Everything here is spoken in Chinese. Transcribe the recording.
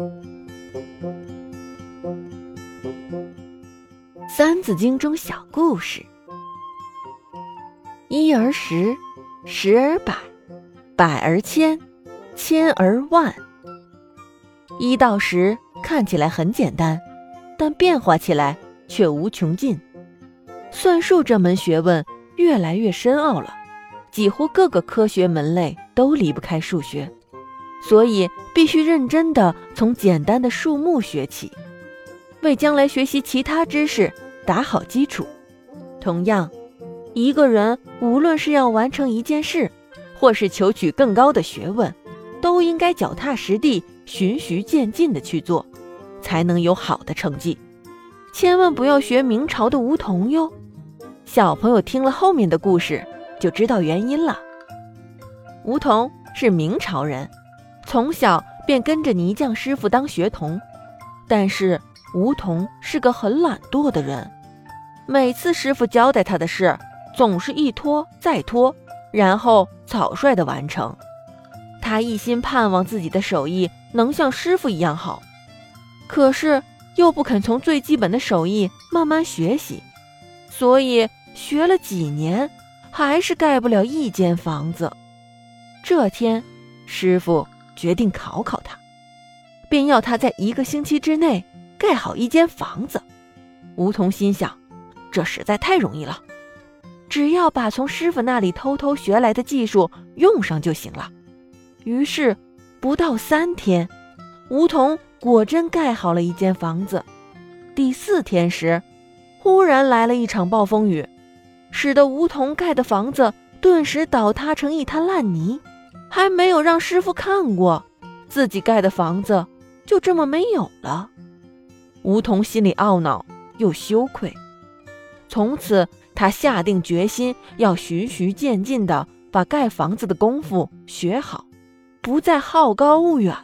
《三字经》中小故事：一而十，十而百，百而千，千而万。一到十看起来很简单，但变化起来却无穷尽。算术这门学问越来越深奥了，几乎各个科学门类都离不开数学，所以必须认真的从简单的数目学起。为将来学习其他知识打好基础。同样，一个人无论是要完成一件事，或是求取更高的学问，都应该脚踏实地、循序渐进的去做，才能有好的成绩。千万不要学明朝的梧桐哟。小朋友听了后面的故事，就知道原因了。梧桐是明朝人，从小便跟着泥匠师傅当学童，但是。梧桐是个很懒惰的人，每次师傅交代他的事，总是一拖再拖，然后草率的完成。他一心盼望自己的手艺能像师傅一样好，可是又不肯从最基本的手艺慢慢学习，所以学了几年，还是盖不了一间房子。这天，师傅决定考考他，便要他在一个星期之内。盖好一间房子，梧桐心想，这实在太容易了，只要把从师傅那里偷偷学来的技术用上就行了。于是，不到三天，梧桐果真盖好了一间房子。第四天时，忽然来了一场暴风雨，使得梧桐盖的房子顿时倒塌成一滩烂泥，还没有让师傅看过，自己盖的房子就这么没有了。梧桐心里懊恼又羞愧，从此他下定决心要循序渐进的把盖房子的功夫学好，不再好高骛远